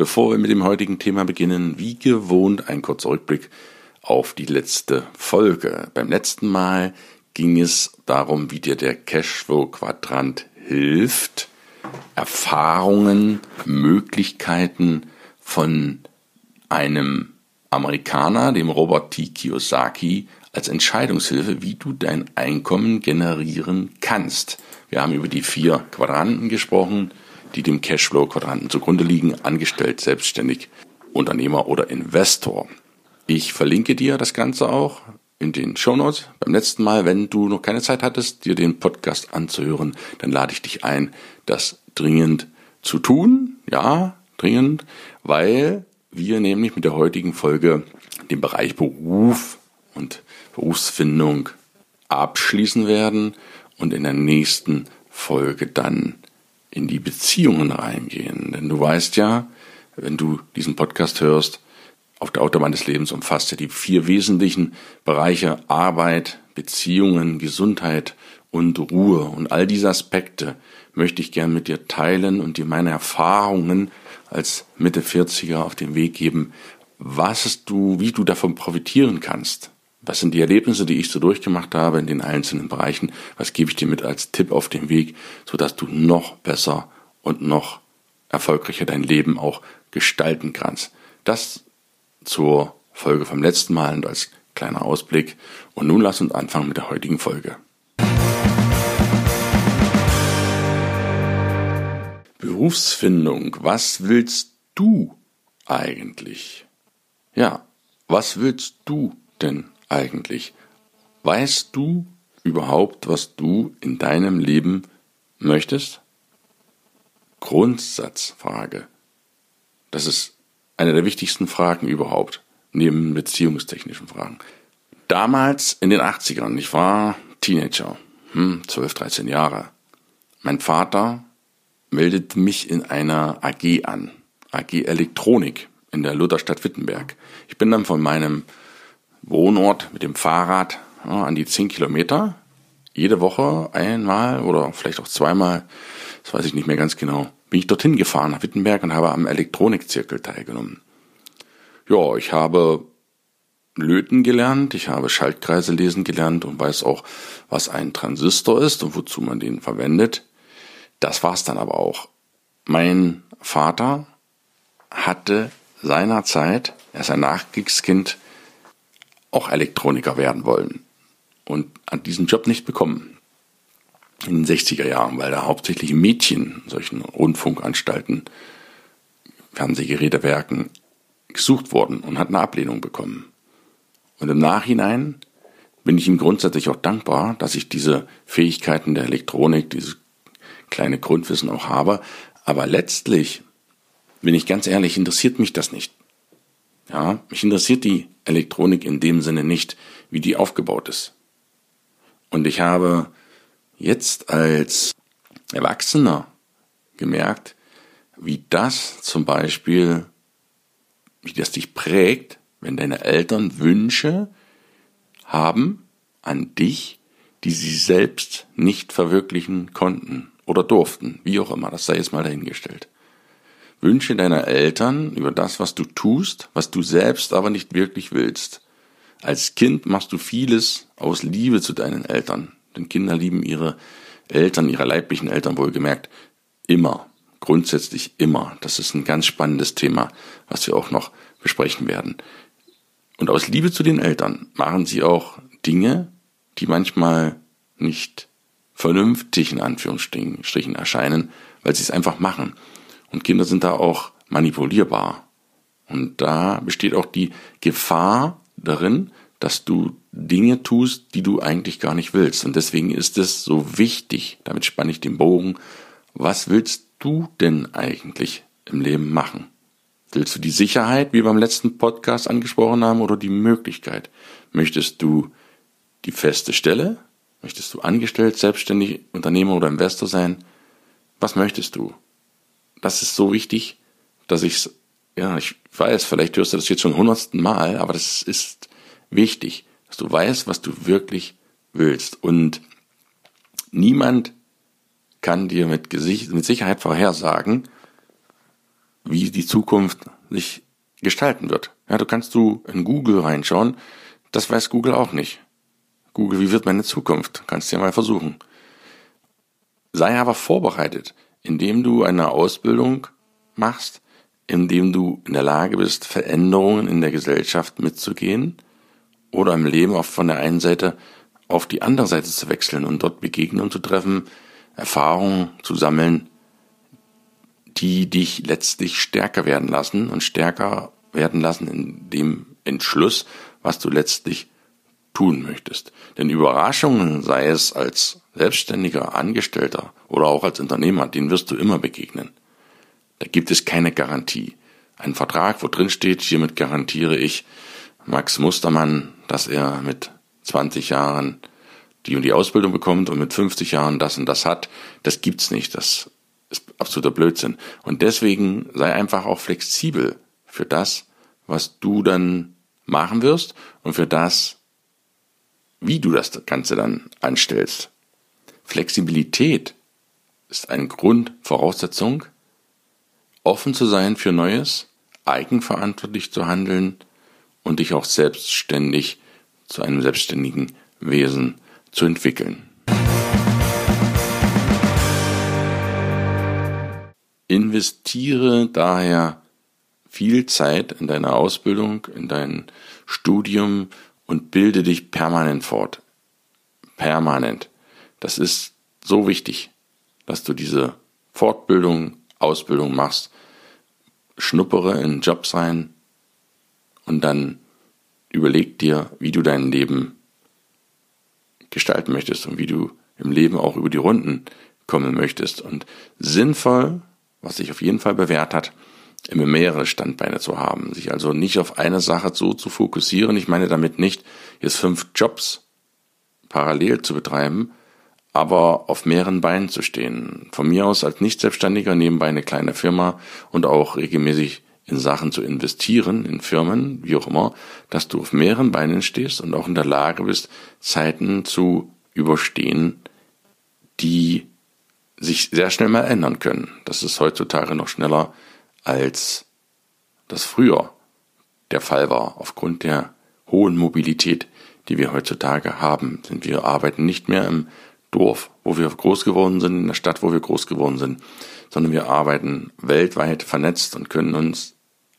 Bevor wir mit dem heutigen Thema beginnen, wie gewohnt ein kurzer Rückblick auf die letzte Folge. Beim letzten Mal ging es darum, wie dir der Cashflow-Quadrant hilft, Erfahrungen, Möglichkeiten von einem Amerikaner, dem Robert T. Kiyosaki, als Entscheidungshilfe, wie du dein Einkommen generieren kannst. Wir haben über die vier Quadranten gesprochen, die dem Cashflow-Quadranten zugrunde liegen, angestellt, selbstständig, Unternehmer oder Investor. Ich verlinke dir das Ganze auch in den Shownotes. Beim letzten Mal, wenn du noch keine Zeit hattest, dir den Podcast anzuhören, dann lade ich dich ein, das dringend zu tun. Ja, dringend, weil wir nämlich mit der heutigen Folge den Bereich Beruf und Berufsfindung abschließen werden und in der nächsten Folge dann in die Beziehungen reingehen. Denn du weißt ja, wenn du diesen Podcast hörst, auf der Autobahn des Lebens umfasst ja die vier wesentlichen Bereiche Arbeit, Beziehungen, Gesundheit und Ruhe. Und all diese Aspekte möchte ich gern mit dir teilen und dir meine Erfahrungen als Mitte 40er auf den Weg geben, was du, wie du davon profitieren kannst. Was sind die Erlebnisse, die ich so durchgemacht habe in den einzelnen Bereichen? Was gebe ich dir mit als Tipp auf den Weg, sodass du noch besser und noch erfolgreicher dein Leben auch gestalten kannst? Das zur Folge vom letzten Mal und als kleiner Ausblick. Und nun lass uns anfangen mit der heutigen Folge. Berufsfindung. Was willst du eigentlich? Ja, was willst du denn eigentlich? Weißt du überhaupt, was du in deinem Leben möchtest? Grundsatzfrage. Das ist eine der wichtigsten Fragen überhaupt, neben beziehungstechnischen Fragen. Damals in den 80ern, ich war Teenager, hm, 12, 13 Jahre. Mein Vater meldete mich in einer AG an, AG Elektronik in der Lutherstadt Wittenberg. Ich bin dann von meinem Wohnort mit dem Fahrrad ja, an die 10 Kilometer jede Woche einmal oder vielleicht auch zweimal, das weiß ich nicht mehr ganz genau, bin ich dorthin gefahren nach Wittenberg und habe am Elektronikzirkel teilgenommen. Ja, ich habe Löten gelernt, ich habe Schaltkreise lesen gelernt und weiß auch, was ein Transistor ist und wozu man den verwendet. Das war's dann aber auch. Mein Vater hatte seinerzeit, er ist ein Nachkriegskind, auch Elektroniker werden wollen und hat diesen Job nicht bekommen in den 60er Jahren, weil da hauptsächlich Mädchen solchen Rundfunkanstalten, Fernsehgerätewerken gesucht wurden und hat eine Ablehnung bekommen. Und im Nachhinein bin ich ihm grundsätzlich auch dankbar, dass ich diese Fähigkeiten der Elektronik, dieses kleine Grundwissen auch habe. Aber letztlich, bin ich ganz ehrlich, interessiert mich das nicht. Ja, mich interessiert die Elektronik in dem Sinne nicht, wie die aufgebaut ist. Und ich habe jetzt als Erwachsener gemerkt, wie das zum Beispiel, wie das dich prägt, wenn deine Eltern Wünsche haben an dich, die sie selbst nicht verwirklichen konnten oder durften, wie auch immer, das sei jetzt mal dahingestellt. Wünsche deiner Eltern über das, was du tust, was du selbst aber nicht wirklich willst. Als Kind machst du vieles aus Liebe zu deinen Eltern. Denn Kinder lieben ihre Eltern, ihre leiblichen Eltern wohlgemerkt, immer. Grundsätzlich immer. Das ist ein ganz spannendes Thema, was wir auch noch besprechen werden. Und aus Liebe zu den Eltern machen sie auch Dinge, die manchmal nicht vernünftig in Anführungsstrichen erscheinen, weil sie es einfach machen. Und Kinder sind da auch manipulierbar. Und da besteht auch die Gefahr darin, dass du Dinge tust, die du eigentlich gar nicht willst. Und deswegen ist es so wichtig, damit spanne ich den Bogen, was willst du denn eigentlich im Leben machen? Willst du die Sicherheit, wie wir beim letzten Podcast angesprochen haben, oder die Möglichkeit? Möchtest du die feste Stelle? Möchtest du angestellt, selbstständig, Unternehmer oder Investor sein? Was möchtest du? Das ist so wichtig, dass ich ja, ich weiß, vielleicht hörst du das jetzt schon hundertsten Mal, aber das ist wichtig, dass du weißt, was du wirklich willst. Und niemand kann dir mit, Gesicht, mit Sicherheit vorhersagen, wie die Zukunft sich gestalten wird. Ja, du kannst du in Google reinschauen, das weiß Google auch nicht. Google, wie wird meine Zukunft? Kannst du ja mal versuchen. Sei aber vorbereitet, indem du eine Ausbildung machst, indem du in der Lage bist, Veränderungen in der Gesellschaft mitzugehen oder im Leben oft von der einen Seite auf die andere Seite zu wechseln und dort Begegnungen zu treffen, Erfahrungen zu sammeln, die dich letztlich stärker werden lassen und stärker werden lassen in dem Entschluss, was du letztlich tun möchtest. Denn Überraschungen, sei es als Selbstständiger, Angestellter oder auch als Unternehmer, denen wirst du immer begegnen. Da gibt es keine Garantie. Ein Vertrag, wo drin steht, hiermit garantiere ich Max Mustermann, dass er mit 20 Jahren die und die Ausbildung bekommt und mit 50 Jahren das und das hat, das gibt's nicht. Das ist absoluter Blödsinn. Und deswegen sei einfach auch flexibel für das, was du dann machen wirst und für das, wie du das Ganze dann anstellst. Flexibilität ist eine Grundvoraussetzung offen zu sein für Neues, eigenverantwortlich zu handeln und dich auch selbstständig zu einem selbstständigen Wesen zu entwickeln. Investiere daher viel Zeit in deine Ausbildung, in dein Studium und bilde dich permanent fort. Permanent. Das ist so wichtig, dass du diese Fortbildung Ausbildung machst, schnuppere in Jobs rein und dann überleg dir, wie du dein Leben gestalten möchtest und wie du im Leben auch über die Runden kommen möchtest. Und sinnvoll, was sich auf jeden Fall bewährt hat, immer mehrere Standbeine zu haben, sich also nicht auf eine Sache so zu fokussieren. Ich meine damit nicht, jetzt fünf Jobs parallel zu betreiben, aber auf mehreren Beinen zu stehen. Von mir aus als Nicht-Selbstständiger nebenbei eine kleine Firma und auch regelmäßig in Sachen zu investieren, in Firmen, wie auch immer, dass du auf mehreren Beinen stehst und auch in der Lage bist, Zeiten zu überstehen, die sich sehr schnell mal ändern können. Das ist heutzutage noch schneller, als das früher der Fall war. Aufgrund der hohen Mobilität, die wir heutzutage haben, sind wir arbeiten nicht mehr im Dorf, wo wir groß geworden sind, in der Stadt, wo wir groß geworden sind, sondern wir arbeiten weltweit vernetzt und können uns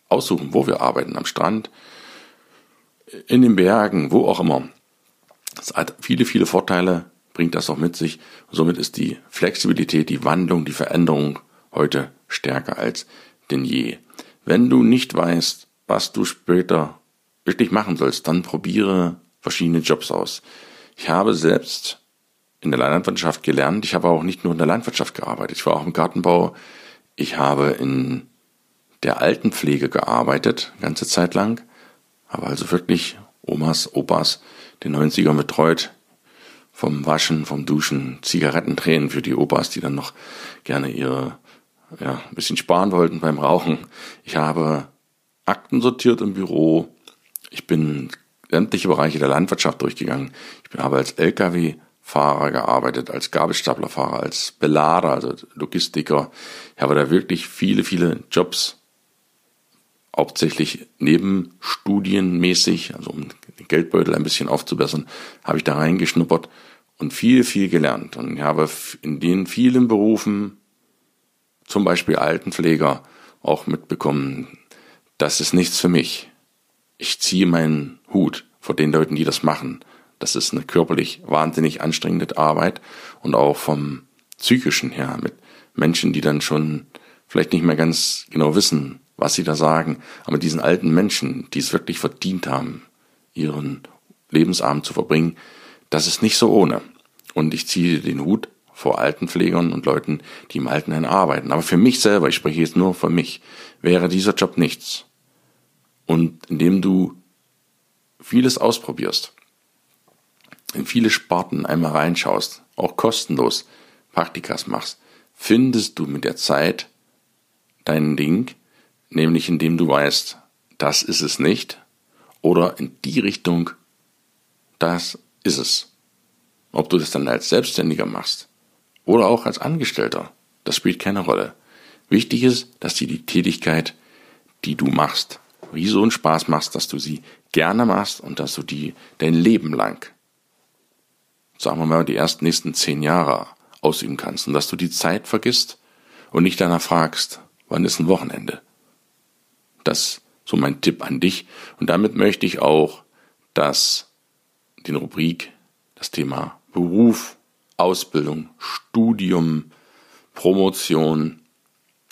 aussuchen, wo wir arbeiten, am Strand, in den Bergen, wo auch immer. Das hat viele, viele Vorteile, bringt das auch mit sich. Somit ist die Flexibilität, die Wandlung, die Veränderung heute stärker als denn je. Wenn du nicht weißt, was du später wirklich machen sollst, dann probiere verschiedene Jobs aus. Ich habe selbst in der Landwirtschaft gelernt. Ich habe auch nicht nur in der Landwirtschaft gearbeitet. Ich war auch im Gartenbau. Ich habe in der Altenpflege gearbeitet, ganze Zeit lang. Habe also wirklich Omas, Opas, den 90er betreut. Vom Waschen, vom Duschen, Zigarettentränen für die Opas, die dann noch gerne ihre, ja, ein bisschen sparen wollten beim Rauchen. Ich habe Akten sortiert im Büro. Ich bin sämtliche Bereiche der Landwirtschaft durchgegangen. Ich habe als LKW Fahrer gearbeitet, als Gabelstaplerfahrer, als Belader, also Logistiker. Ich habe da wirklich viele, viele Jobs, hauptsächlich nebenstudienmäßig, also um den Geldbeutel ein bisschen aufzubessern, habe ich da reingeschnuppert und viel, viel gelernt. Und ich habe in den vielen Berufen, zum Beispiel Altenpfleger, auch mitbekommen, das ist nichts für mich. Ich ziehe meinen Hut vor den Leuten, die das machen. Das ist eine körperlich wahnsinnig anstrengende Arbeit und auch vom psychischen her mit Menschen, die dann schon vielleicht nicht mehr ganz genau wissen, was sie da sagen, aber diesen alten Menschen, die es wirklich verdient haben, ihren Lebensabend zu verbringen, das ist nicht so ohne. Und ich ziehe den Hut vor Altenpflegern und Leuten, die im Altenheim arbeiten. Aber für mich selber, ich spreche jetzt nur von mich, wäre dieser Job nichts. Und indem du vieles ausprobierst, in viele Sparten einmal reinschaust, auch kostenlos Praktikas machst, findest du mit der Zeit dein Ding, nämlich indem du weißt, das ist es nicht, oder in die Richtung, das ist es. Ob du das dann als Selbstständiger machst oder auch als Angestellter, das spielt keine Rolle. Wichtig ist, dass dir die Tätigkeit, die du machst, wie so einen Spaß machst, dass du sie gerne machst und dass du die dein Leben lang, sagen wir mal, die ersten nächsten zehn Jahre ausüben kannst und dass du die Zeit vergisst und nicht danach fragst, wann ist ein Wochenende. Das so mein Tipp an dich. Und damit möchte ich auch dass den Rubrik, das Thema Beruf, Ausbildung, Studium, Promotion,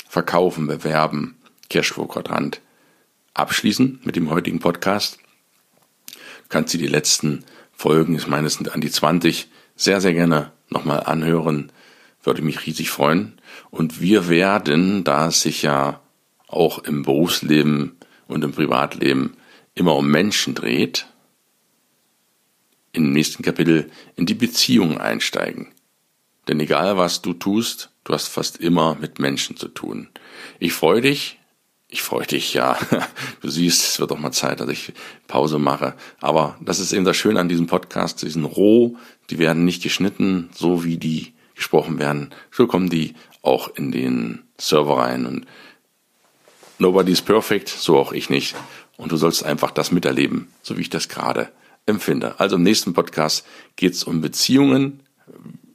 Verkaufen, Bewerben, Cashflow-Quadrant abschließen mit dem heutigen Podcast. Du kannst dir die letzten Folgen, ich meine, es sind an die 20, sehr, sehr gerne nochmal anhören. Würde mich riesig freuen. Und wir werden, da es sich ja auch im Berufsleben und im Privatleben immer um Menschen dreht, im nächsten Kapitel in die Beziehung einsteigen. Denn egal was du tust, du hast fast immer mit Menschen zu tun. Ich freue dich, ich freue dich, ja. Du siehst, es wird doch mal Zeit, dass ich Pause mache. Aber das ist eben das Schöne an diesem Podcast. Die sind roh, die werden nicht geschnitten, so wie die gesprochen werden. So kommen die auch in den Server rein. Und nobody is perfect, so auch ich nicht. Und du sollst einfach das miterleben, so wie ich das gerade empfinde. Also im nächsten Podcast geht es um Beziehungen.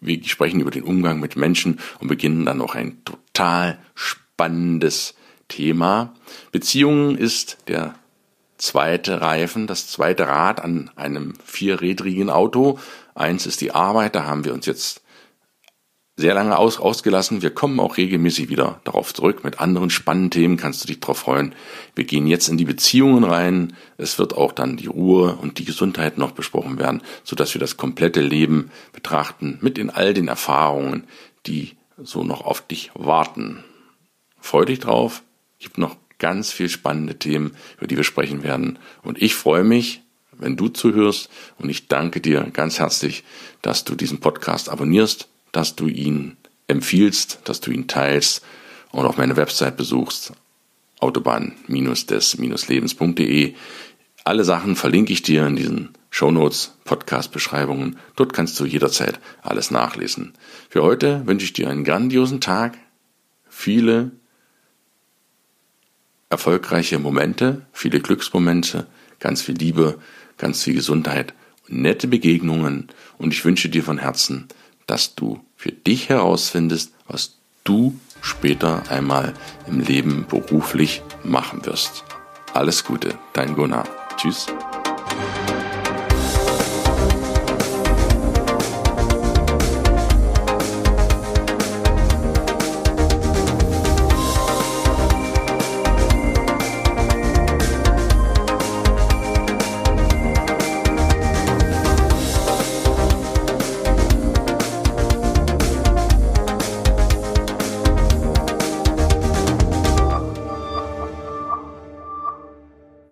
Wir sprechen über den Umgang mit Menschen und beginnen dann noch ein total spannendes Thema. Beziehungen ist der zweite Reifen, das zweite Rad an einem vierrädrigen Auto. Eins ist die Arbeit, da haben wir uns jetzt sehr lange aus, ausgelassen. Wir kommen auch regelmäßig wieder darauf zurück. Mit anderen spannenden Themen kannst du dich darauf freuen. Wir gehen jetzt in die Beziehungen rein. Es wird auch dann die Ruhe und die Gesundheit noch besprochen werden, sodass wir das komplette Leben betrachten mit in all den Erfahrungen, die so noch auf dich warten. Freu dich drauf. Gibt noch ganz viel spannende Themen, über die wir sprechen werden. Und ich freue mich, wenn du zuhörst. Und ich danke dir ganz herzlich, dass du diesen Podcast abonnierst dass du ihn empfiehlst, dass du ihn teilst und auch meine Website besuchst, autobahn-des-lebens.de. Alle Sachen verlinke ich dir in diesen Shownotes, Podcast-Beschreibungen. Dort kannst du jederzeit alles nachlesen. Für heute wünsche ich dir einen grandiosen Tag, viele erfolgreiche Momente, viele Glücksmomente, ganz viel Liebe, ganz viel Gesundheit und nette Begegnungen. Und ich wünsche dir von Herzen, dass du für dich herausfindest, was du später einmal im Leben beruflich machen wirst. Alles Gute, dein Gunnar. Tschüss.